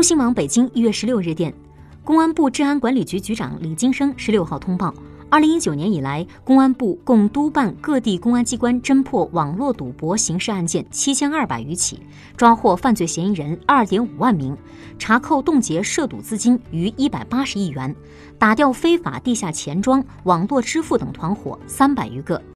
中新网北京一月十六日电公安部治安管理局局长李金生十六号通报二零一九年以来公安部共督办各地公安机关侦破网络赌博刑事案件七千二百余起抓获犯罪嫌疑人二点五万名查扣冻结涉赌资金逾一百八十亿元打掉非法地下钱庄网络支付等团伙三百余个。